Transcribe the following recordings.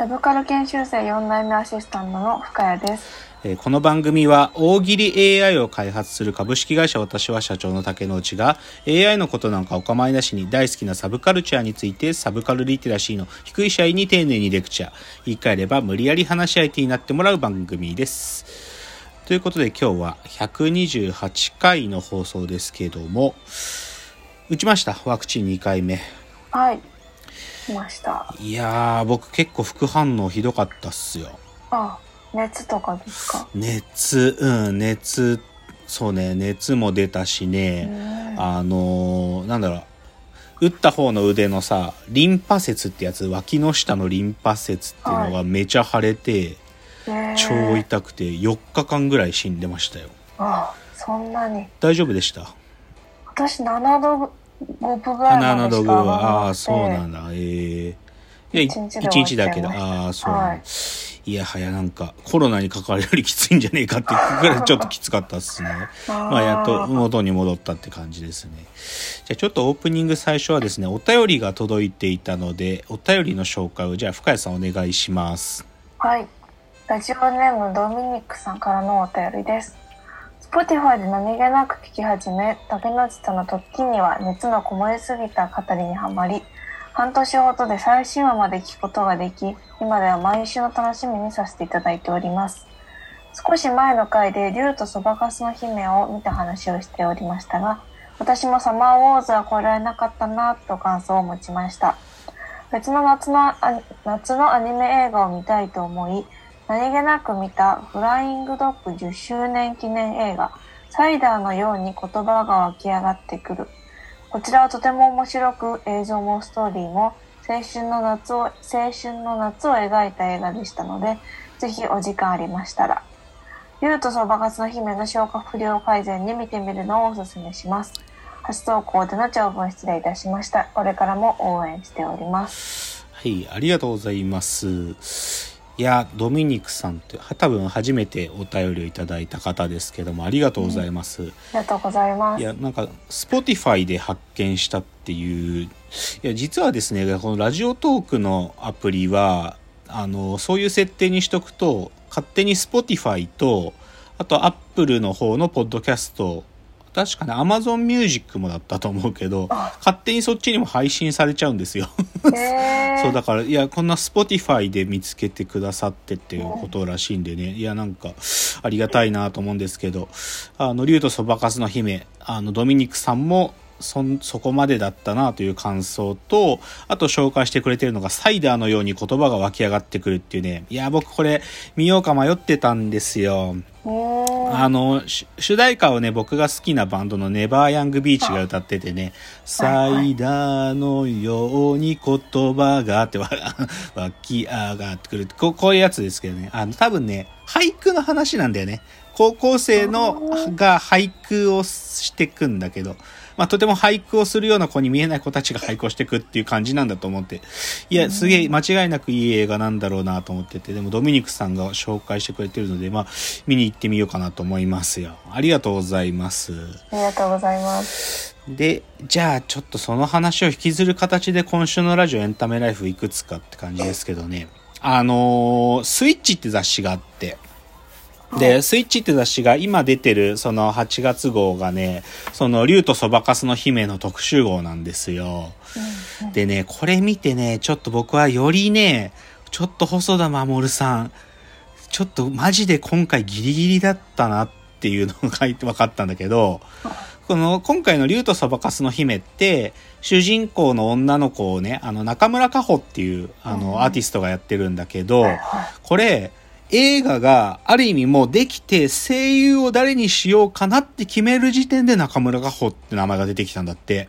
サブカル研修生4代目アシスタントの深谷です。えーこの番組は大喜利 AI を開発する株式会社私は社長の竹之内が AI のことなんかお構いなしに大好きなサブカルチャーについてサブカルリテラシーの低い社員に丁寧にレクチャー言い換えれば無理やり話し相手になってもらう番組ですということで今日は128回の放送ですけども打ちましたワクチン2回目はい。来ました。いやー僕結構副反応ひどかったっすよあ、熱とかですか？熱うん熱そうね熱も出たしうね、んあのーなんだろう打った方の腕のさリンパ節ってやつ脇の下のリンパ節っていうのがめちゃ腫れて、ねえ超痛くて4日間ぐらい死んでましたよあ、そんなに。大丈夫でした？私7度5分ぐらい鼻の道具はああーそうなんだ。ええいやい一日だけど。終わっちゃいました。ああそう、はい。い、やはやなんかコロナにかかるよりきついんじゃねえかってぐらいちょっときつかったっすね。まあ、やっと元に戻ったって感じですね。じゃあちょっとオープニング最初はですね、お便りが届いていたので、お便りの紹介をじゃあ深谷さんお願いします。はい。ラジオネームドミニックさんからのお便りです。Spotify で何気なく聞き始め、竹之内さんの時には熱のこもりすぎた語りにはまり、半年ほどで最新話まで聞くことができ、今では毎週の楽しみにさせていただいております。少し前の回で竜とそばかすの姫を見た話をしておりましたが、私もサマーウォーズは超えられなかったなと感想を持ちました。別の夏の夏のアニメ映画を見たいと思い、何気なく見たフライングドッグ10周年記念映画、サイダーのように言葉が湧き上がってくる。こちらはとても面白く、映像もストーリーも青春の夏を、青春の夏を描いた映画でしたので、ぜひお時間ありましたら。竜とそばかすの姫の消化不良改善に見てみるのをお勧めします。初投稿での長文失礼いたしました。これからも応援しております。はい、ありがとうございます。いや、ドミニクさんって、は多分初めてお便りをいただいた方ですけども、ありがとうございます。ありがとうございます。いや、なんか、Spotify で発見したっていう、いや、実はですね、このラジオトークのアプリは、あの、そういう設定にしとくと、勝手に Spotify と、あと Apple の方のポッドキャスト、確かね、Amazon Music もだったと思うけど、あ。勝手にそっちにも配信されちゃうんですよ。そうだからいやこんな Spotify で見つけてくださってっていうことらしいんでね。いやなんかありがたいなと思うんですけど。あの竜とそばかすの姫あのドミニクさんもそんそこまでだったなという感想とあと紹介してくれてるのがサイダーのように言葉が湧き上がってくるっていうねいや僕これ見ようか迷ってたんですよあの、し主題歌をね、僕が好きなバンドのネバーヤングビーチが歌っててね、サイダーのように言葉がってわ 湧き上がってくるこう。こういうやつですけどね。あの、多分ね、俳句の話なんだよね。高校生のが俳句をしてくんだけど、まあ、とても俳句をするような子に見えない子たちが俳句をしてくっていう感じなんだと思って。いや、すげえ間違いなくいい映画なんだろうなと思ってて、でもドミニクさんが紹介してくれてるので、まあ、見に行ってみようかなと思いますよ。ありがとうございます。ありがとうございます。で、じゃあちょっとその話を引きずる形で今週のラジオエンタメライフいくつかって感じですけどね。あのースイッチって雑誌があって、で、スイッチって雑誌が今出てるその8月号がね、その竜とそばかすの姫の特集号なんですよ。でね、これ見てね、ちょっと僕はよりね、ちょっと細田守さん、ちょっとマジで今回ギリギリだったなっていうのが書いて分かったんだけど、この今回の竜とそばかすの姫って、主人公の女の子をね、あの中村佳穂っていうあうん。のアーティストがやってるんだけど、はい。これ、映画がある意味もうできて声優を誰にしようかなって決める時点で中村佳穂って名前が出てきたんだって。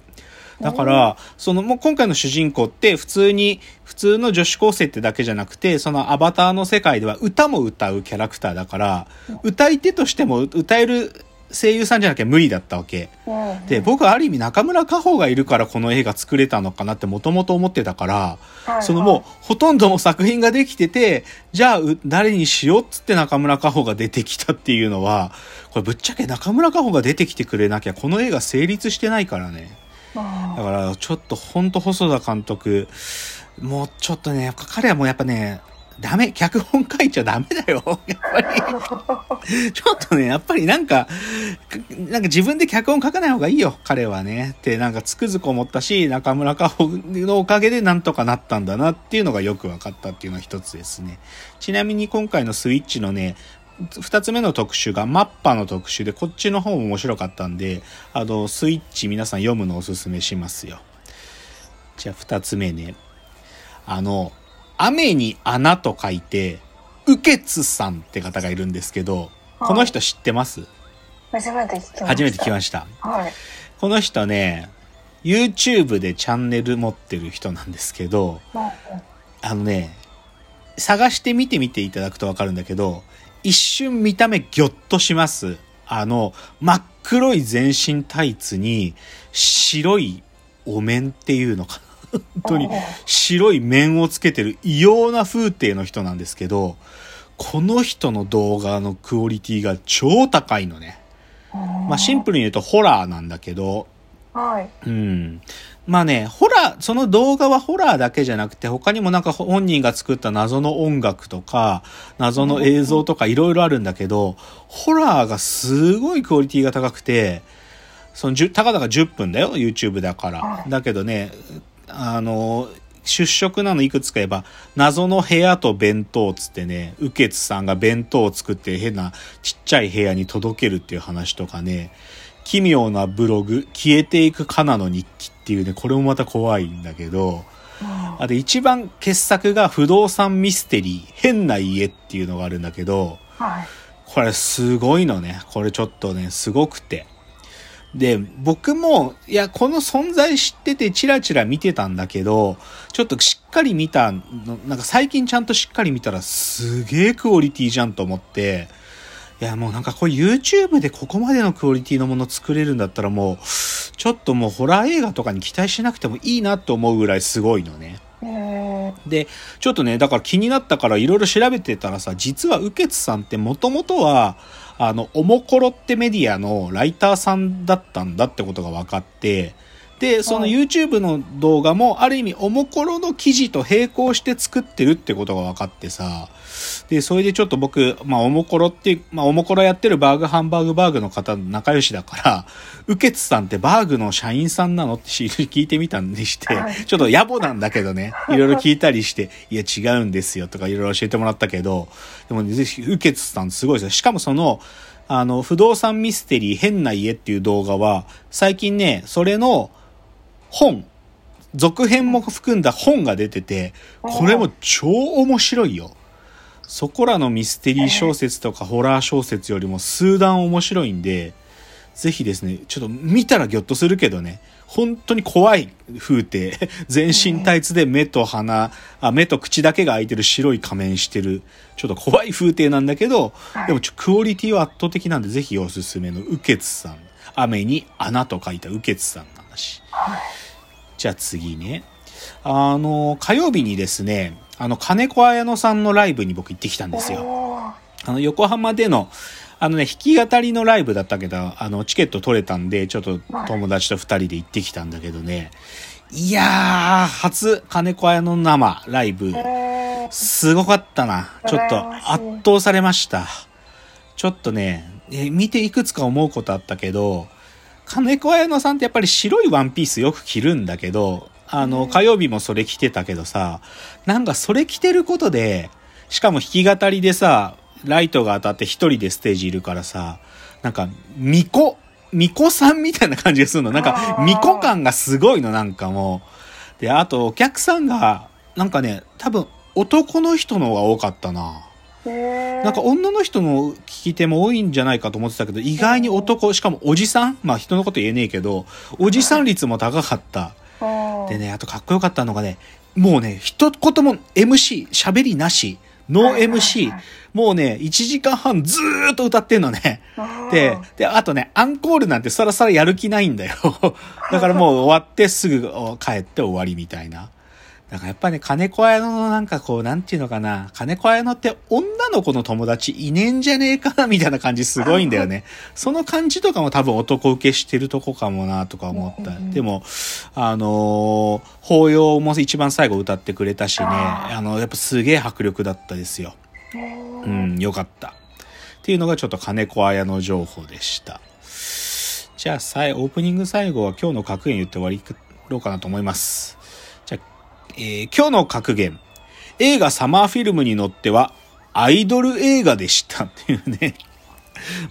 だから、そのもう今回の主人公って普通に、普通の女子高生ってだけじゃなくて、そのアバターの世界では歌も歌うキャラクターだから、歌い手としても歌える声優さんじゃなきゃ無理だったわけ。うんで、僕はある意味中村佳穂がいるからこの映画作れたのかなってもともと思ってたから、はいそのもうほとんどの作品ができてて、じゃあう誰にしようっつって中村佳穂が出てきたっていうのは、これぶっちゃけ中村佳穂が出てきてくれなきゃこの映画成立してないからね。うんだからちょっとほんと細田監督、もうちょっとね、彼はもうやっぱね、ダメ、脚本書いちゃダメだよ。やっぱり。ちょっとね、やっぱりなんか、なんか自分で脚本書かない方がいいよ、彼はね。ってなんかつくづく思ったし、中村佳穂のおかげでなんとかなったんだなっていうのがよく分かったっていうのは一つですね。ちなみに今回のスイッチのね、二つ目の特集がマッパの特集で、こっちの方も面白かったんで、あの、スイッチ皆さん読むのおすすめしますよ。じゃあ二つ目ね。あの、雨に穴と書いて、ウケツさんって方がいるんですけど、この人知ってます？初めて聞きました。初めて聞きました。はい。この人ね、YouTube でチャンネル持ってる人なんですけど、うんあのね、探して見てみていただくとわかるんだけど、一瞬見た目ギョッとします。あの、真っ黒い全身タイツに白いお面っていうのかな。本当に白い面をつけてる異様な風景の人なんですけど、この人の動画のクオリティが超高いのね。まあシンプルに言うとホラーなんだけど、はい。うん。まあね、ホラー、その動画はホラーだけじゃなくて、他にもなんか本人が作った謎の音楽とか、謎の映像とかいろいろあるんだけど、ホラーがすごいクオリティが高くて、その10、たかだか10分だよ、YouTube だから。だけどね、あの、出色なのいくつか言えば、謎の部屋と弁当つってね、ウケツさんが弁当を作って変なちっちゃい部屋に届けるっていう話とかね、奇妙なブログ、消えていくカナの日記っていうね、これもまた怖いんだけど、あと一番傑作が不動産ミステリー、変な家っていうのがあるんだけど、はい。これすごいのね。これちょっとね、すごくて。で、僕も、いや、この存在知っててチラチラ見てたんだけど、ちょっとしっかり見たの、なんか最近ちゃんとしっかり見たらすげえクオリティじゃんと思って、いや、もうなんかこれ YouTube でここまでのクオリティのもの作れるんだったらもう、ちょっともうホラー映画とかに期待しなくてもいいなと思うぐらいすごいのね。で、ちょっとね、だから気になったからいろいろ調べてたらさ、実は右傑さんってもともとは、あの、おもころってメディアのライターさんだったんだってことが分かって、で、そのはい YouTube の動画もある意味おもころの記事と並行して作ってるってことが分かってさ、で、それでちょっと僕、まあ、おもころってまあ、おもころやってるバーグハンバーグバーグの方仲良しだから、ウケツさんってバーグの社員さんなのって聞いてみたんでしてはい、ちょっと野暮なんだけどね、いろいろ聞いたりして、いや違うんですよとかいろいろ教えてもらったけど、でもね、ぜひ、ウケツさんすごいですよ。しかもその、あの、不動産ミステリー変な家っていう動画は、最近ね、それの本、続編も含んだ本が出てて、これも超面白いよ。そこらのミステリー小説とかホラー小説よりも数段面白いんで、ぜひですね、ちょっと見たらギョッとするけどね、本当に怖い風景、全身タイツで目と鼻、あ目と口だけが開いてる白い仮面してる、ちょっと怖い風景なんだけど、でもちょクオリティは圧倒的なんで、ぜひおすすめのウケツさん。雨に穴と書いたウケツさんの話。じゃあ次ね。あの、火曜日にですね、あの、金子綾乃さんのライブに僕行ってきたんですよ。あの、横浜での、あのね、弾き語りのライブだったけど、あの、チケット取れたんで、ちょっと友達と二人で行ってきたんだけどね。いやー、初、金子綾乃の生ライブ、えー、すごかったな。ちょっと圧倒されました。ちょっとね、え見ていくつか思うことあったけど、金子綾乃さんってやっぱり白いワンピースよく着るんだけど、あの、火曜日もそれ着てたけどさ、なんかそれ着てることで、しかも弾き語りでさ、ライトが当たって一人でステージいるからさ、なんか、巫女、巫女さんみたいな感じがするの。なんか、巫女感がすごいの、なんかもう。で、あと、お客さんが、なんかね、多分、男の人の方が多かったな。えー、なんか女の人の聞き手も多いんじゃないかと思ってたけど、意外に男、しかもおじさんまあ人のこと言えねえけど、おじさん率も高かった。うんでね、あとかっこよかったのがね、もうね、一言も MC、喋りなし、ノー MC はい。もうね、1時間半ずーっと歌ってんのね。で、で、あとね、アンコールなんてさらさらやる気ないんだよ。だからもう終わってすぐ帰って終わりみたいな。だからやっぱね、金子綾乃のなんかこう、なんていうのかな、金子綾乃って女の子の友達いねえんじゃねえかなみたいな感じすごいんだよね。その感じとかも多分男受けしてるとこかもなとか思った。でも、あのー法要も一番最後歌ってくれたしね、あの、やっぱすげえ迫力だったですよ。ううん、よかった。っていうのがちょっと金子綾の情報でした。じゃあ、さい、オープニング最後は今日の格言言って終わりろうかなと思います。えー今日の格言。映画サマーフィルムに乗っては、アイドル映画でした っていうね。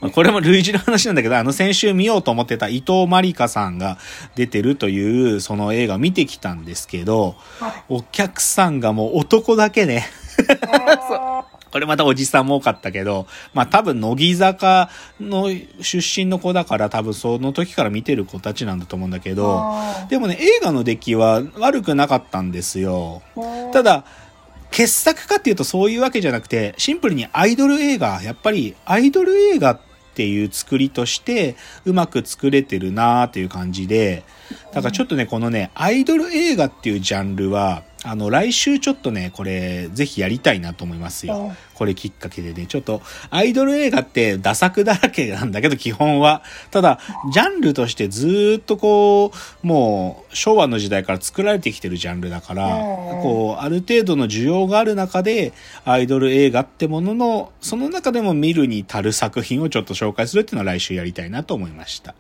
まあこれも類似の話なんだけど、あの先週見ようと思ってた伊藤まりかさんが出てるというその映画見てきたんですけど、はいお客さんがもう男だけね。これまたおじさんも多かったけど、まあ多分乃木坂の出身の子だから多分その時から見てる子たちなんだと思うんだけど、でもね、映画の出来は悪くなかったんですよ。ただ、傑作かっていうとそういうわけじゃなくて、シンプルにアイドル映画、やっぱりアイドル映画っていう作りとしてうまく作れてるなーっていう感じで、だからちょっとね、このね、アイドル映画っていうジャンルは、あの、来週ちょっとね、これ、ぜひやりたいなと思いますようん。これきっかけでね、ちょっと、アイドル映画ってダ作だらけなんだけど、基本は。ただ、ジャンルとしてずーっとこう、もう、昭和の時代から作られてきてるジャンルだから、うんこう、ある程度の需要がある中で、アイドル映画ってものの、その中でも見るに足る作品をちょっと紹介するっていうのは来週やりたいなと思いました。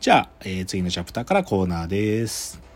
じゃあ、えー次のチャプターからコーナーです。